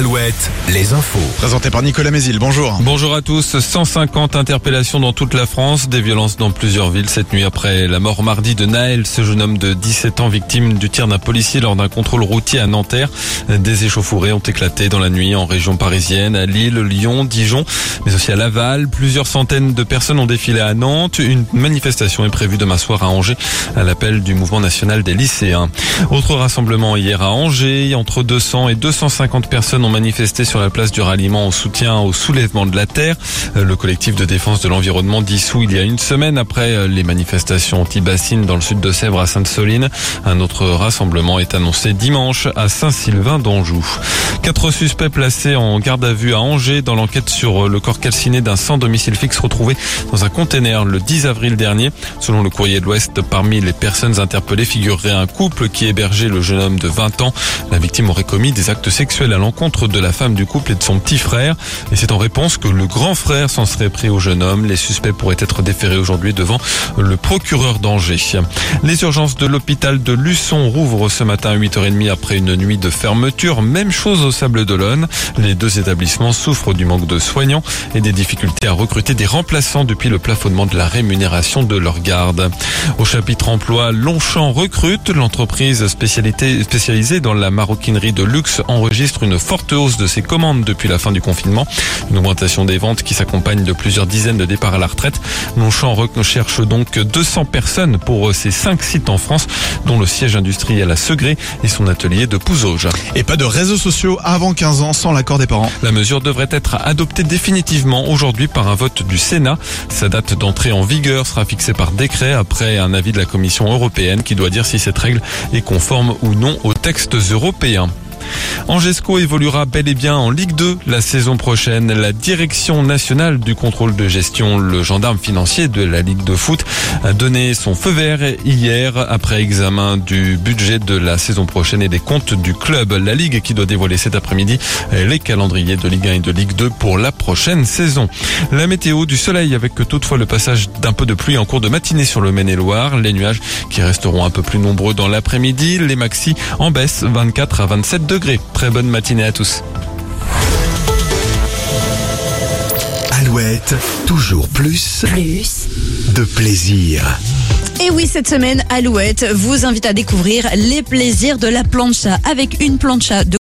al Alouette, les infos. Présenté par Nicolas Mézil, bonjour. Bonjour à tous. 150 interpellations dans toute la France, des violences dans plusieurs villes cette nuit après la mort mardi de Naël, ce jeune homme de 17 ans victime du tir d'un policier lors d'un contrôle routier à Nanterre. Des échauffourées ont éclaté dans la nuit en région parisienne, à Lille, Lyon, Dijon, mais aussi à Laval. Plusieurs centaines de personnes ont défilé à Nantes. Une manifestation est prévue demain soir à Angers à l'appel du mouvement national des lycéens. Autre rassemblement hier à Angers, entre 200 et 250 personnes ont manifesté sur la place du ralliement au soutien au soulèvement de la terre. Euh, Le collectif de défense de l'environnement dissous il y a une semaine après euh, les manifestations anti-bassines dans le sud de Sèvres à Sainte-Soline. Un autre rassemblement est annoncé dimanche à Saint-Sylvain d'Anjou. Quatre suspects placés en garde à vue à Angers dans l'enquête sur euh, le corps calciné d'un sans domicile fixe retrouvé dans un container le 10 avril dernier. Selon le courrier de l'Ouest, parmi les personnes interpellées figurerait un couple qui hébergeait le jeune homme de 20 ans. La victime aurait commis des actes sexuels à l'encontre de la femme du couple et de son petit frère. Et c'est en réponse que le grand frère s'en serait pris au jeune homme. Les suspects pourraient être déférés aujourd'hui devant le procureur d'Angers. Les urgences de l'hôpital de Luçon rouvrent ce matin à 8h30 après une nuit de fermeture. Même chose au Sable d'Olonne. Les deux établissements souffrent du manque de soignants et des difficultés à recruter des remplaçants depuis le plafonnement de la rémunération de leur garde. Au chapitre emploi, Longchamp recrute. L'entreprise spécialisée dans la maroquinerie de luxe enregistre une forte hausse de ses commandes depuis la fin du confinement. Une augmentation des ventes qui s'accompagne de plusieurs dizaines de départs à la retraite. Longchamp recherche donc 200 personnes pour ses cinq sites en France, dont le siège industriel à Segré et son atelier de Pouzauges. Et pas de réseaux sociaux avant 15 ans sans l'accord des parents. La mesure devrait être adoptée définitivement aujourd'hui par un vote du Sénat. Sa date d'entrée en vigueur sera fixée par décret après un avis de la Commission européenne qui doit dire si cette règle est conforme ou non aux textes européens. Angesco évoluera bel et bien en Ligue 2 la saison prochaine. La direction nationale du contrôle de gestion, le gendarme financier de la Ligue de foot, a donné son feu vert hier après examen du budget de la saison prochaine et des comptes du club. La Ligue qui doit dévoiler cet après-midi les calendriers de Ligue 1 et de Ligue 2 pour la prochaine saison. La météo du soleil avec toutefois le passage d'un peu de pluie en cours de matinée sur le Maine-et-Loire. Les nuages qui resteront un peu plus nombreux dans l'après-midi. Les maxi en baisse 24 à 27 degrés. Très bonne matinée à tous. Alouette, toujours plus Plus. de plaisir. Et oui, cette semaine, Alouette vous invite à découvrir les plaisirs de la plancha avec une plancha de